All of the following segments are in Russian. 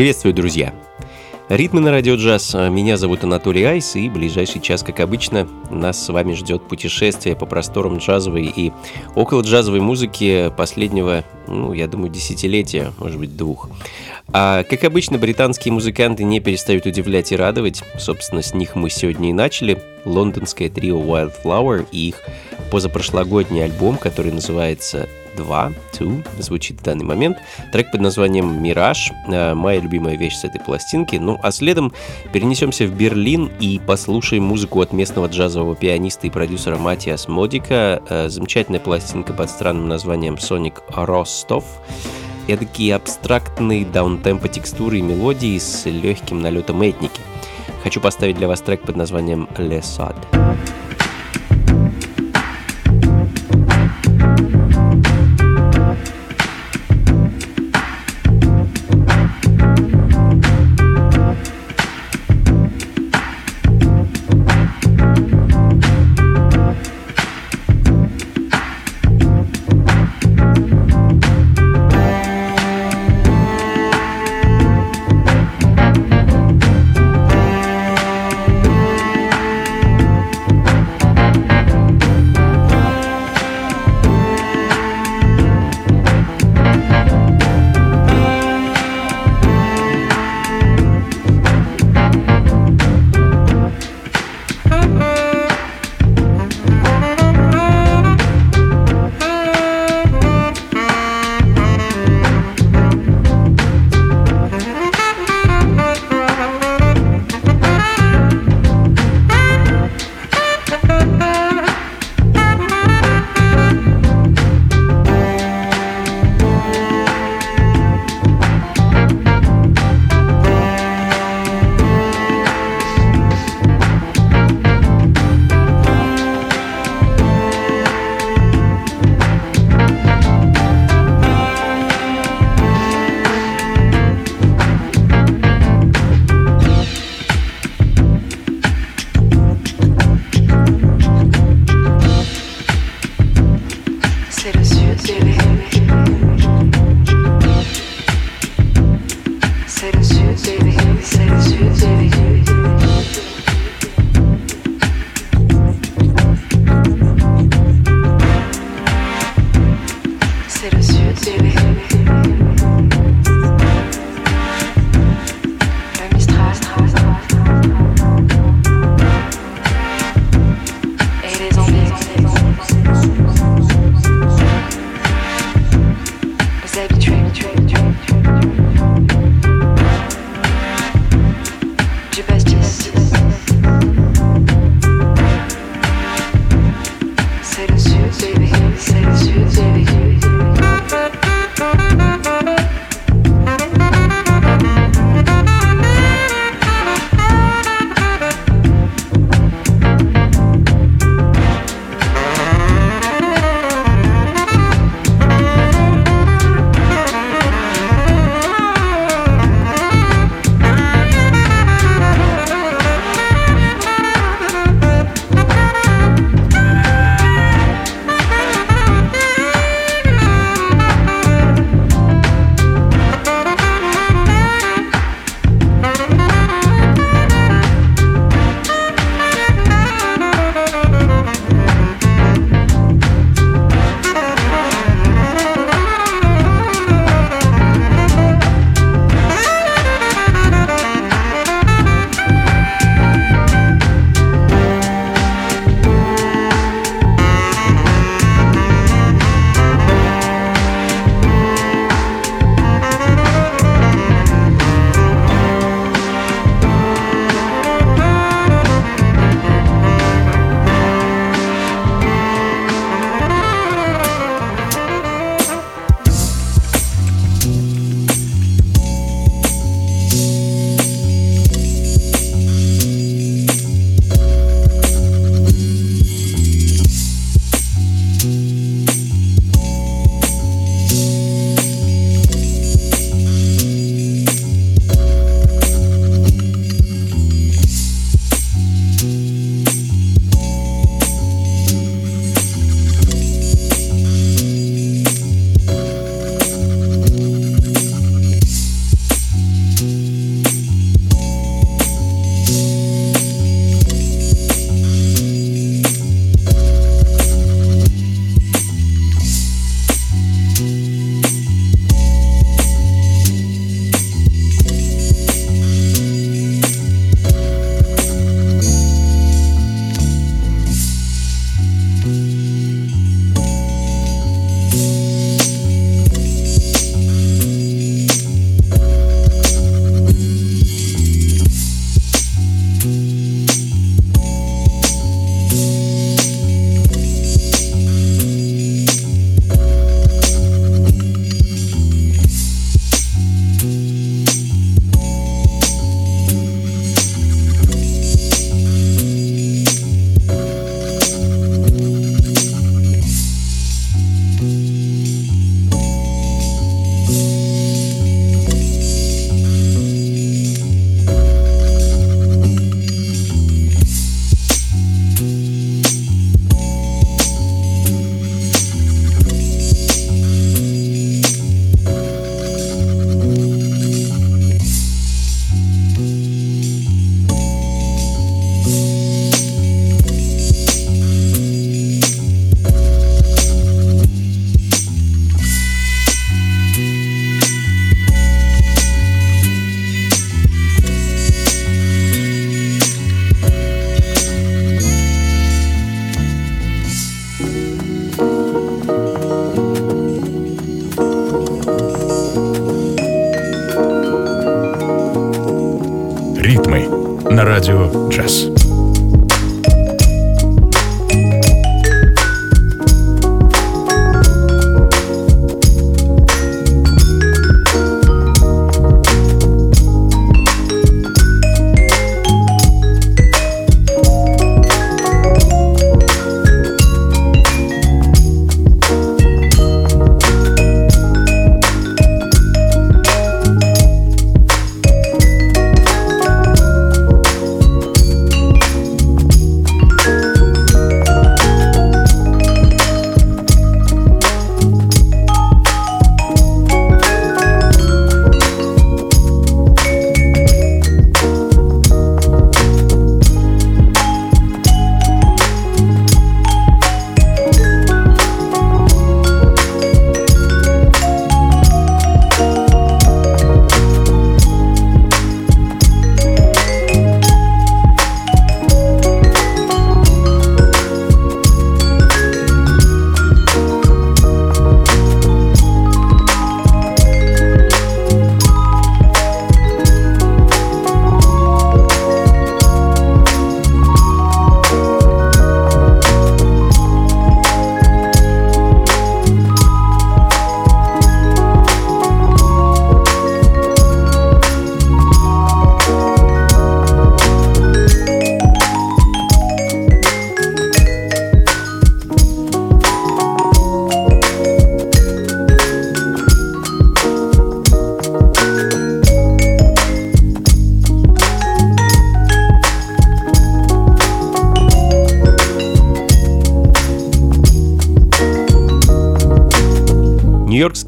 Приветствую, друзья! Ритмы на радио джаз. Меня зовут Анатолий Айс, и ближайший час, как обычно, нас с вами ждет путешествие по просторам джазовой и около джазовой музыки последнего, ну, я думаю, десятилетия, может быть, двух. А, как обычно, британские музыканты не перестают удивлять и радовать. Собственно, с них мы сегодня и начали. Лондонское трио Wildflower и их позапрошлогодний альбом, который называется 2, 2, звучит в данный момент. Трек под названием «Мираж», э, моя любимая вещь с этой пластинки. Ну, а следом перенесемся в Берлин и послушаем музыку от местного джазового пианиста и продюсера Матиас Модика. Э, замечательная пластинка под странным названием «Соник Ростов». Эдакие абстрактные даунтемпо текстуры и мелодии с легким налетом этники. Хочу поставить для вас трек под названием «Le Sod».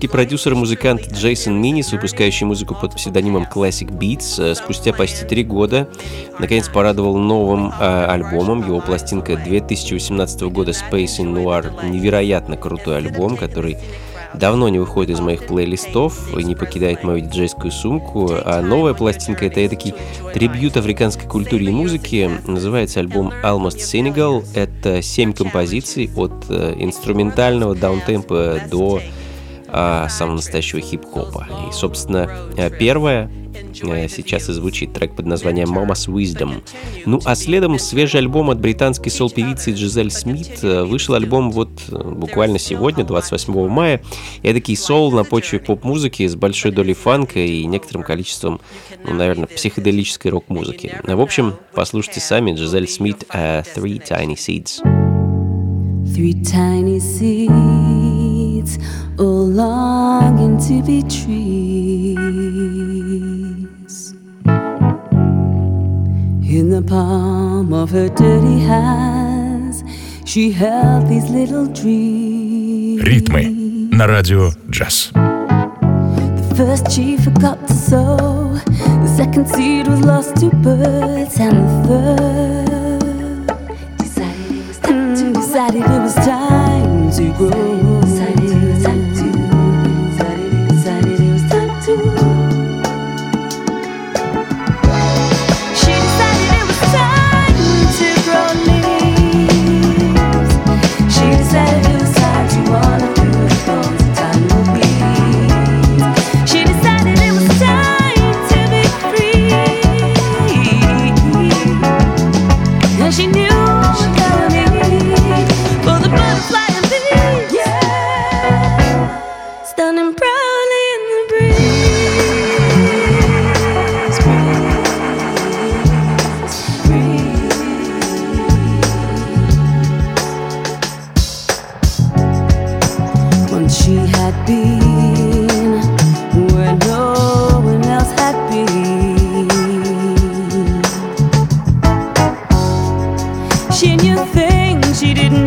Нью-Йоркский продюсер и музыкант Джейсон Минис, выпускающий музыку под псевдонимом Classic Beats, э, спустя почти три года наконец порадовал новым э, альбомом. Его пластинка 2018 года Space in Noir невероятно крутой альбом, который давно не выходит из моих плейлистов и не покидает мою диджейскую сумку. А новая пластинка — это такой трибют африканской культуре и музыке. Называется альбом Almost Senegal. Это семь композиций от э, инструментального даунтемпа до а, самого настоящего хип-хопа. И, собственно, э, первое э, сейчас и звучит трек под названием Mama's Wisdom. Ну а следом свежий альбом от британской сол-певицы Джизель Смит. Э, вышел альбом вот буквально сегодня, 28 мая. Эдакий сол на почве поп-музыки с большой долей фанка и некоторым количеством, ну, наверное, психоделической рок-музыки. В общем, послушайте сами Джизель Смит Three Tiny Seeds. Three tiny seeds all longing to be trees. In the palm of her dirty hands, she held these little dreams. Ритмы на радио джаз. The first she forgot to sow, the second seed was lost to birds, and the third decided it was time to, decided wishing you think she didn't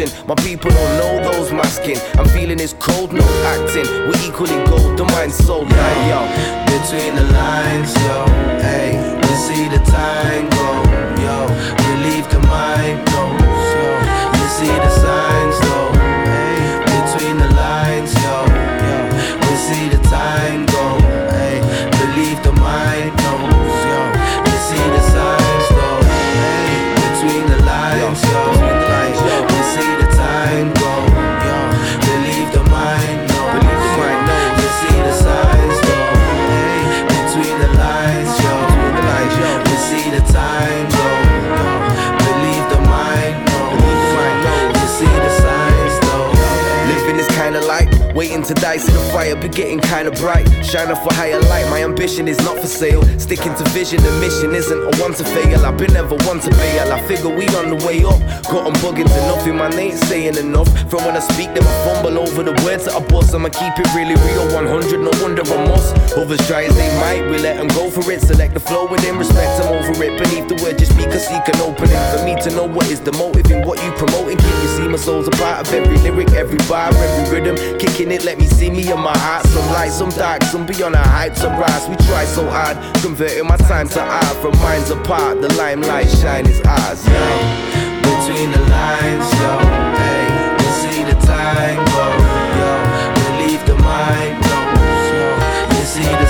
My fire be getting kinda bright. Shine off a higher light, my ambition is not for sale. Sticking to vision, the mission isn't a one to fail. I've been never one to bail. I figure we on the way up. Got them bugging to nothing, my name saying enough. From when I speak, them I fumble over the words that I bust. I'ma keep it really real, 100, no wonder I must. Others try as they might, we let them go for it. Select the flow within respect, I'm over it. Beneath the word, just speak a seek an opening. For me to know what is the motive in what you promoting. Can you see my soul's a part of every lyric, every bar, every rhythm? Kicking it, let me see me in my heart. Some light, some dark, some beyond our heights, some rise. We try so hard, converting my time to art. From minds apart, the limelight shine is ours. Yo, between the lines, yo, hey, we see the time go, yo, relieve the mind, yo, you see the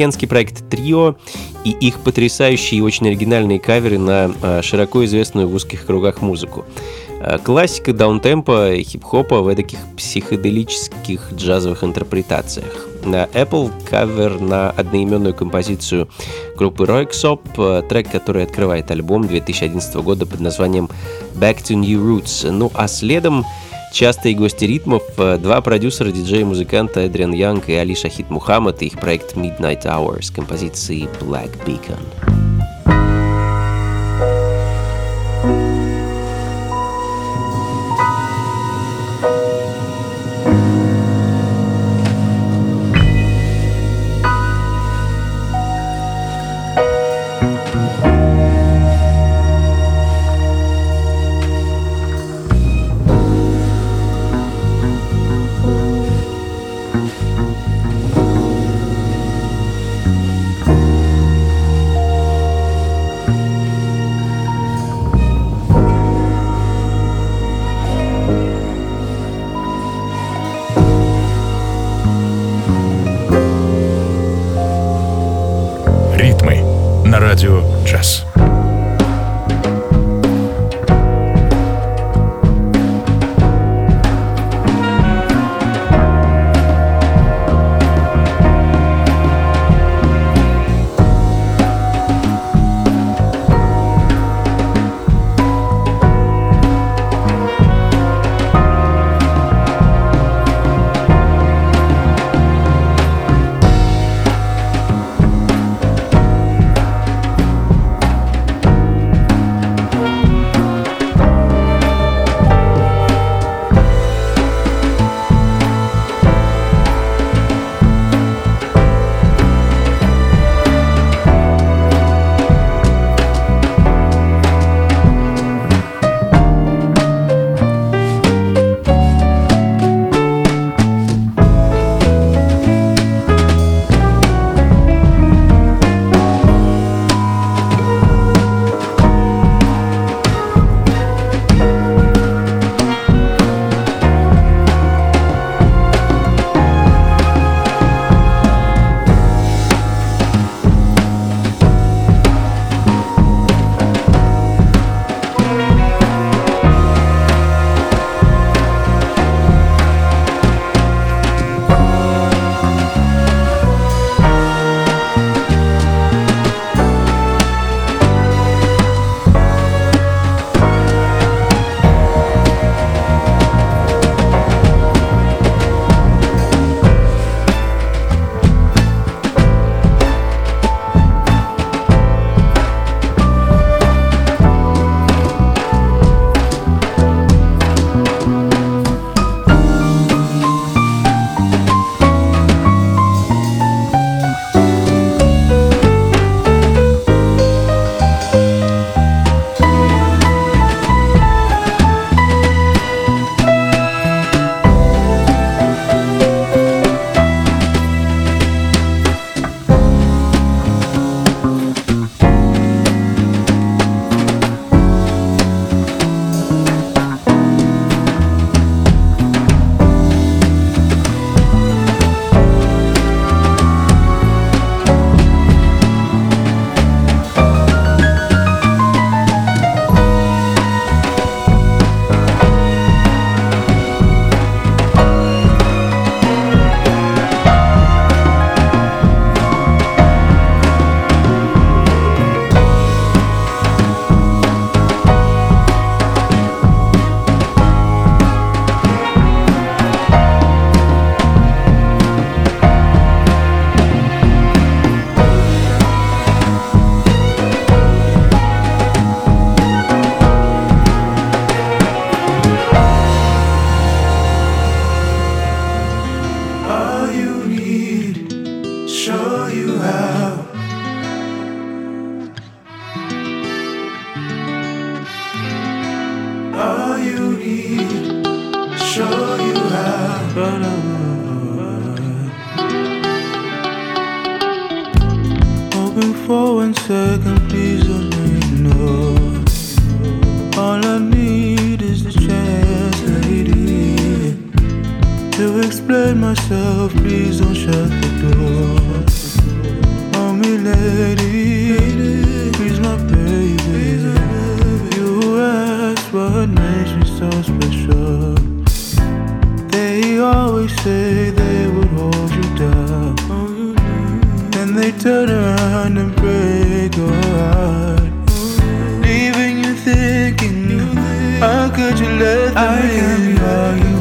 Итальянский проект Трио и их потрясающие и очень оригинальные каверы на э, широко известную в узких кругах музыку. Э, классика даунтемпа и хип-хопа в таких психоделических джазовых интерпретациях. На Apple кавер на одноименную композицию группы Roixop, трек, который открывает альбом 2011 года под названием Back to New Roots. Ну а следом Частые гости ритмов – два продюсера, диджея музыканта Эдриан Янг и Али Шахид Мухаммад и их проект Midnight Hour с композицией Black Beacon. blame myself, please don't shut the door. Oh, me lady, please my baby. You ask what makes me so special. They always say they would hold you down. Then they turn around and break your heart. Leaving you thinking, how could you let them I can be all you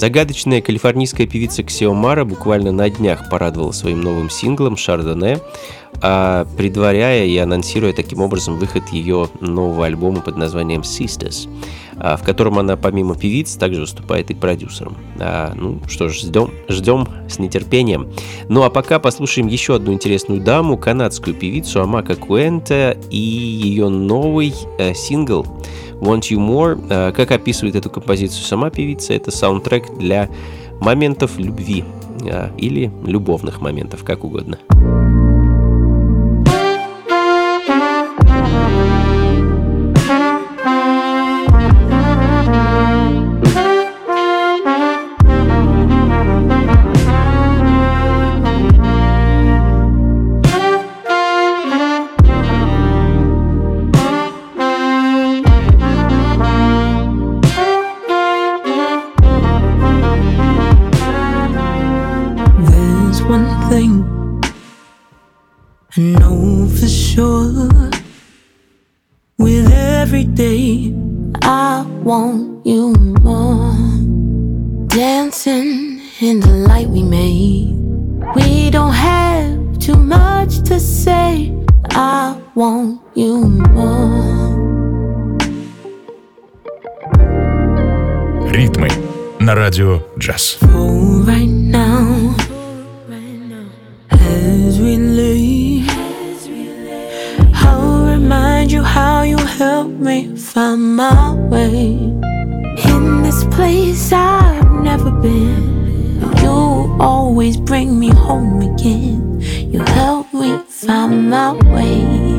Загадочная калифорнийская певица Ксиомара буквально на днях порадовала своим новым синглом «Шардоне», а предваряя и анонсируя таким образом выход ее нового альбома под названием «Sisters», а, в котором она помимо певиц также выступает и продюсером. А, ну что ж, ждем, ждем с нетерпением. Ну а пока послушаем еще одну интересную даму, канадскую певицу Амака Куэнте и ее новый э, сингл Want You More. Э, как описывает эту композицию сама певица, это саундтрек для моментов любви э, или любовных моментов, как угодно. Oh, right now, as we leave, I'll remind you how you helped me find my way. In this place I've never been, you always bring me home again. You help me find my way.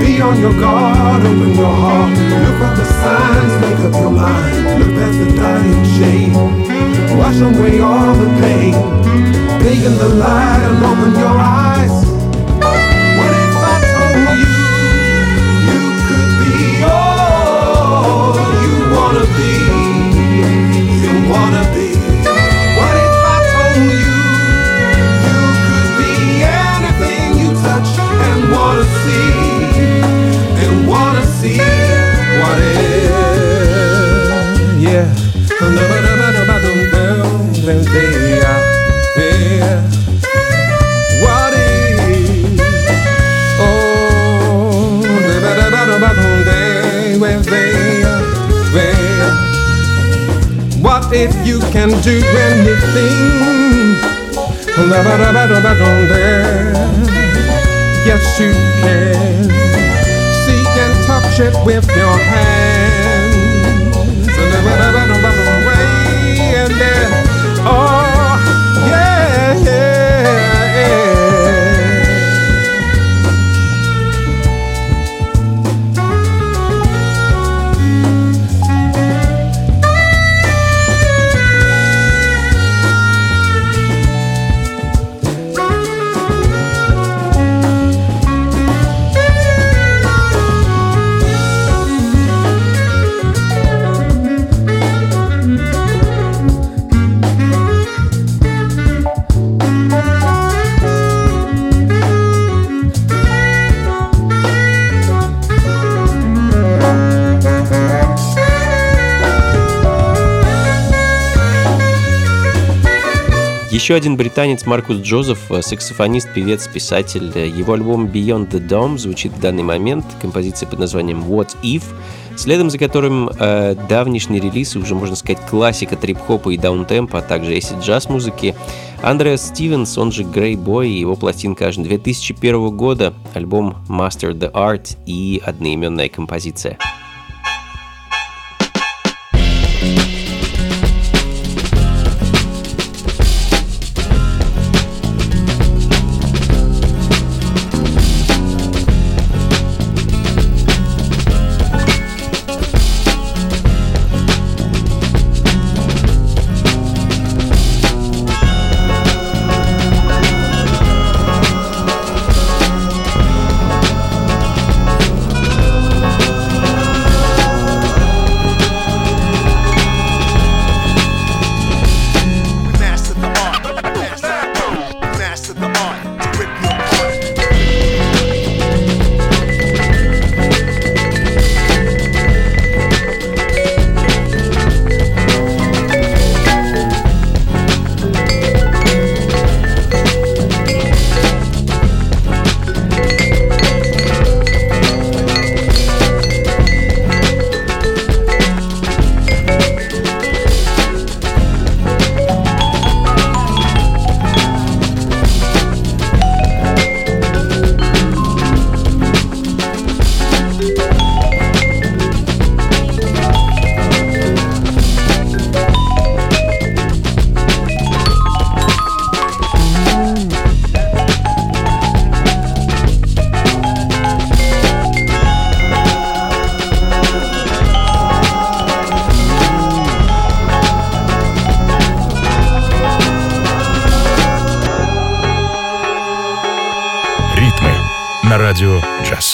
Be on your guard, open your heart. Look at the signs, make up your mind. Look past the dying shame. Wash away all the pain. Take in the light and open your eyes. If you can do anything? Yes, you can see and touch it with your hands. Еще один британец Маркус Джозеф, э, саксофонист, певец, писатель. Его альбом Beyond the Dome звучит в данный момент, композиция под названием What If, следом за которым э, давнишний релиз, уже можно сказать классика трип-хопа и даунтемпа, а также эсид джаз музыки. Андреас Стивенс, он же Грей Бой, его пластинка аж 2001 года, альбом Master the Art и одноименная композиция. Радио «Джаз».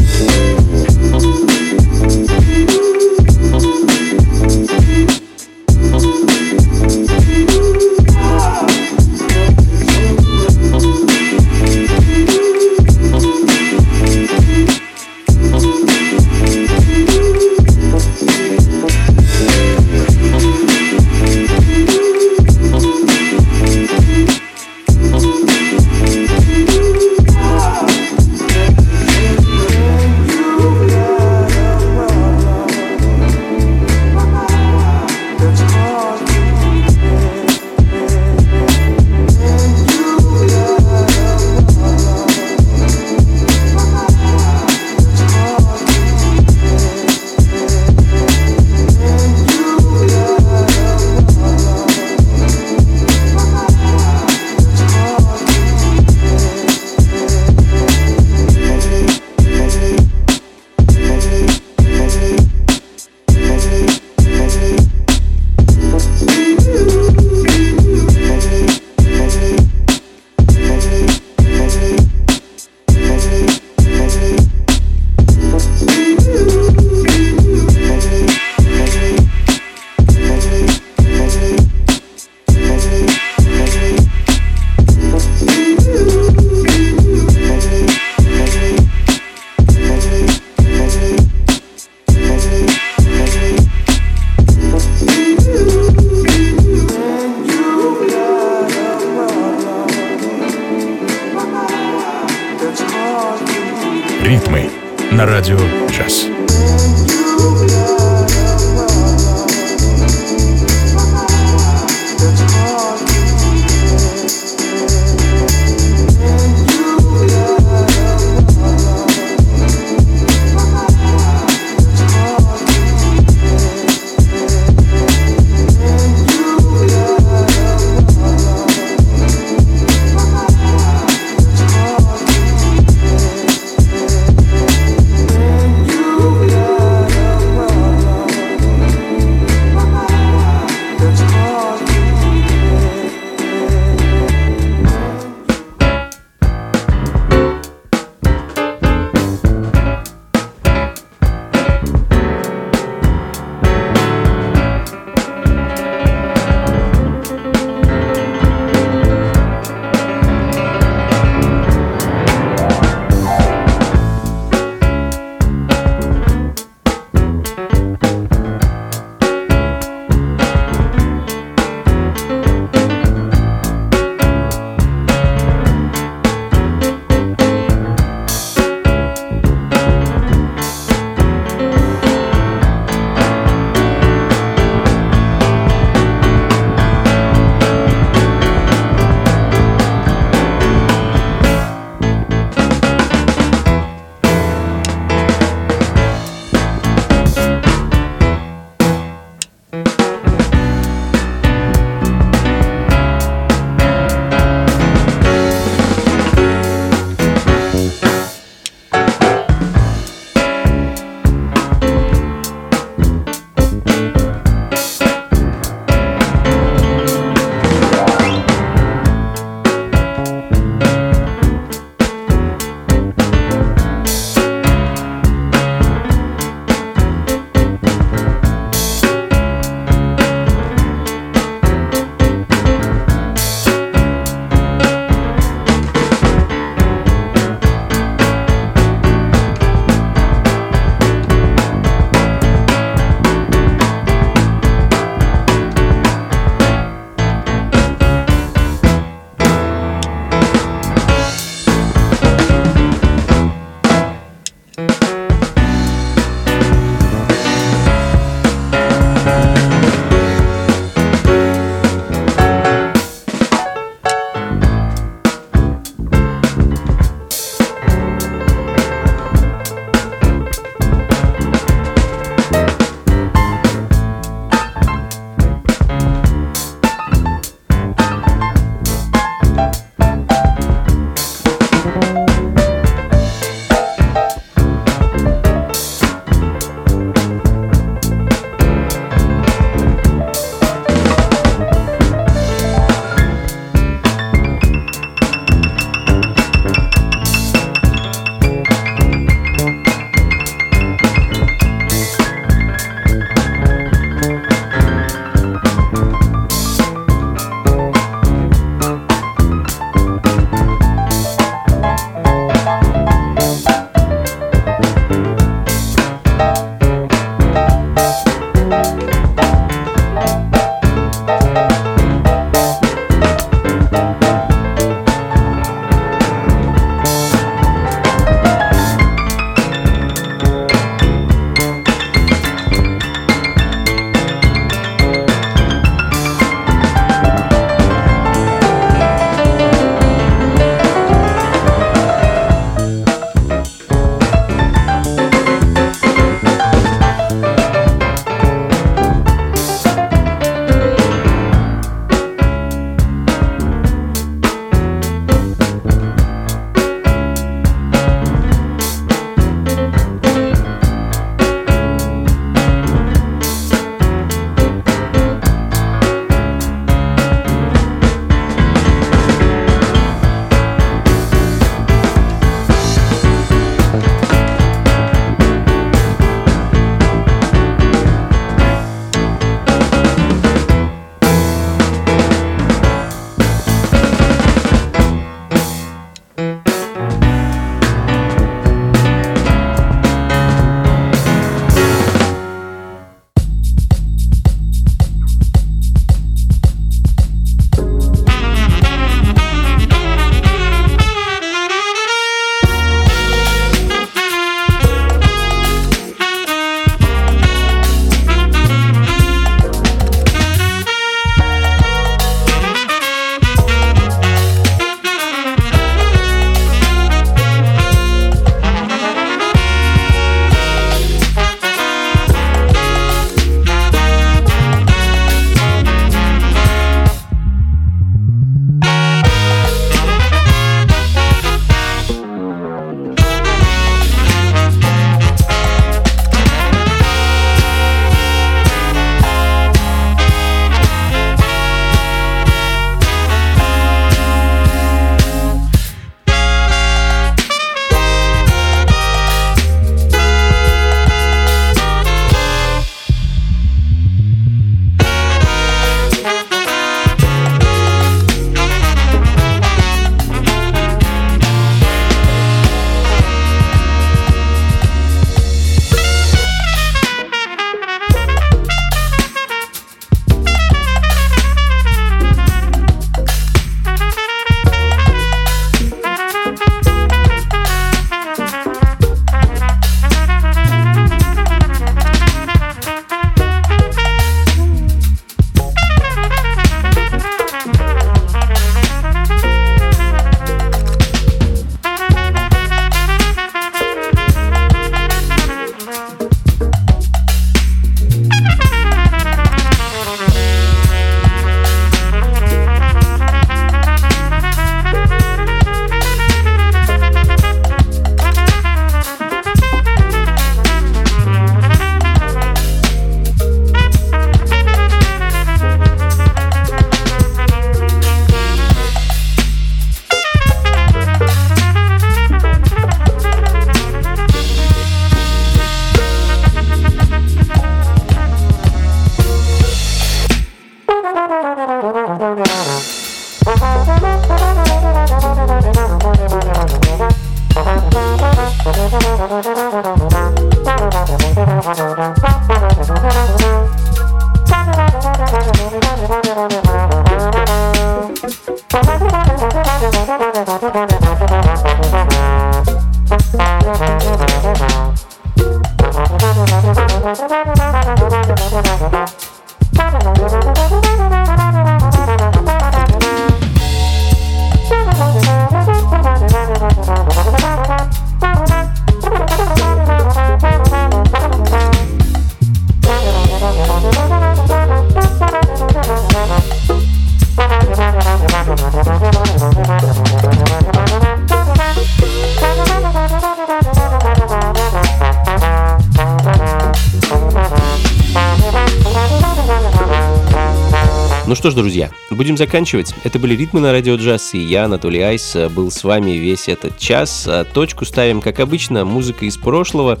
Будем заканчивать. Это были ритмы на радио джаз, и я, Анатолий Айс, был с вами весь этот час. А Точку ставим, как обычно, музыка из прошлого.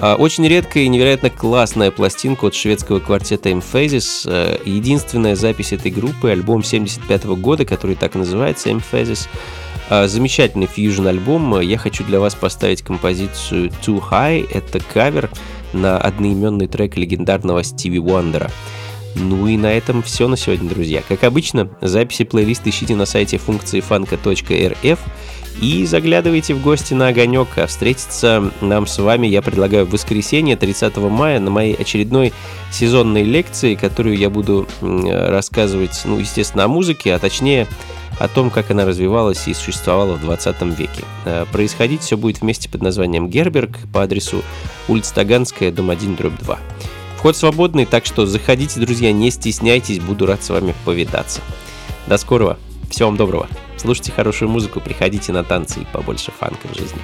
А, Очень редкая и невероятно классная пластинка от шведского квартета Emphasis. Единственная запись этой группы, альбом 75 года, который так и называется Emphasis. Замечательный фьюжн-альбом. Я хочу для вас поставить композицию Too High. Это кавер на одноименный трек легендарного Стиви Уандера. Ну и на этом все на сегодня, друзья. Как обычно, записи плейлиста ищите на сайте функции фанка.рф и заглядывайте в гости на огонек. А встретиться нам с вами я предлагаю в воскресенье 30 мая на моей очередной сезонной лекции, которую я буду рассказывать, ну, естественно, о музыке, а точнее о том, как она развивалась и существовала в 20 веке. Э, Происходить все будет вместе под названием Герберг по адресу улица Таганская, дом 1, дробь 2. Вход свободный, так что заходите, друзья, не стесняйтесь, буду рад с вами повидаться. До скорого, всего вам доброго. Слушайте хорошую музыку, приходите на танцы и побольше фанка в жизни.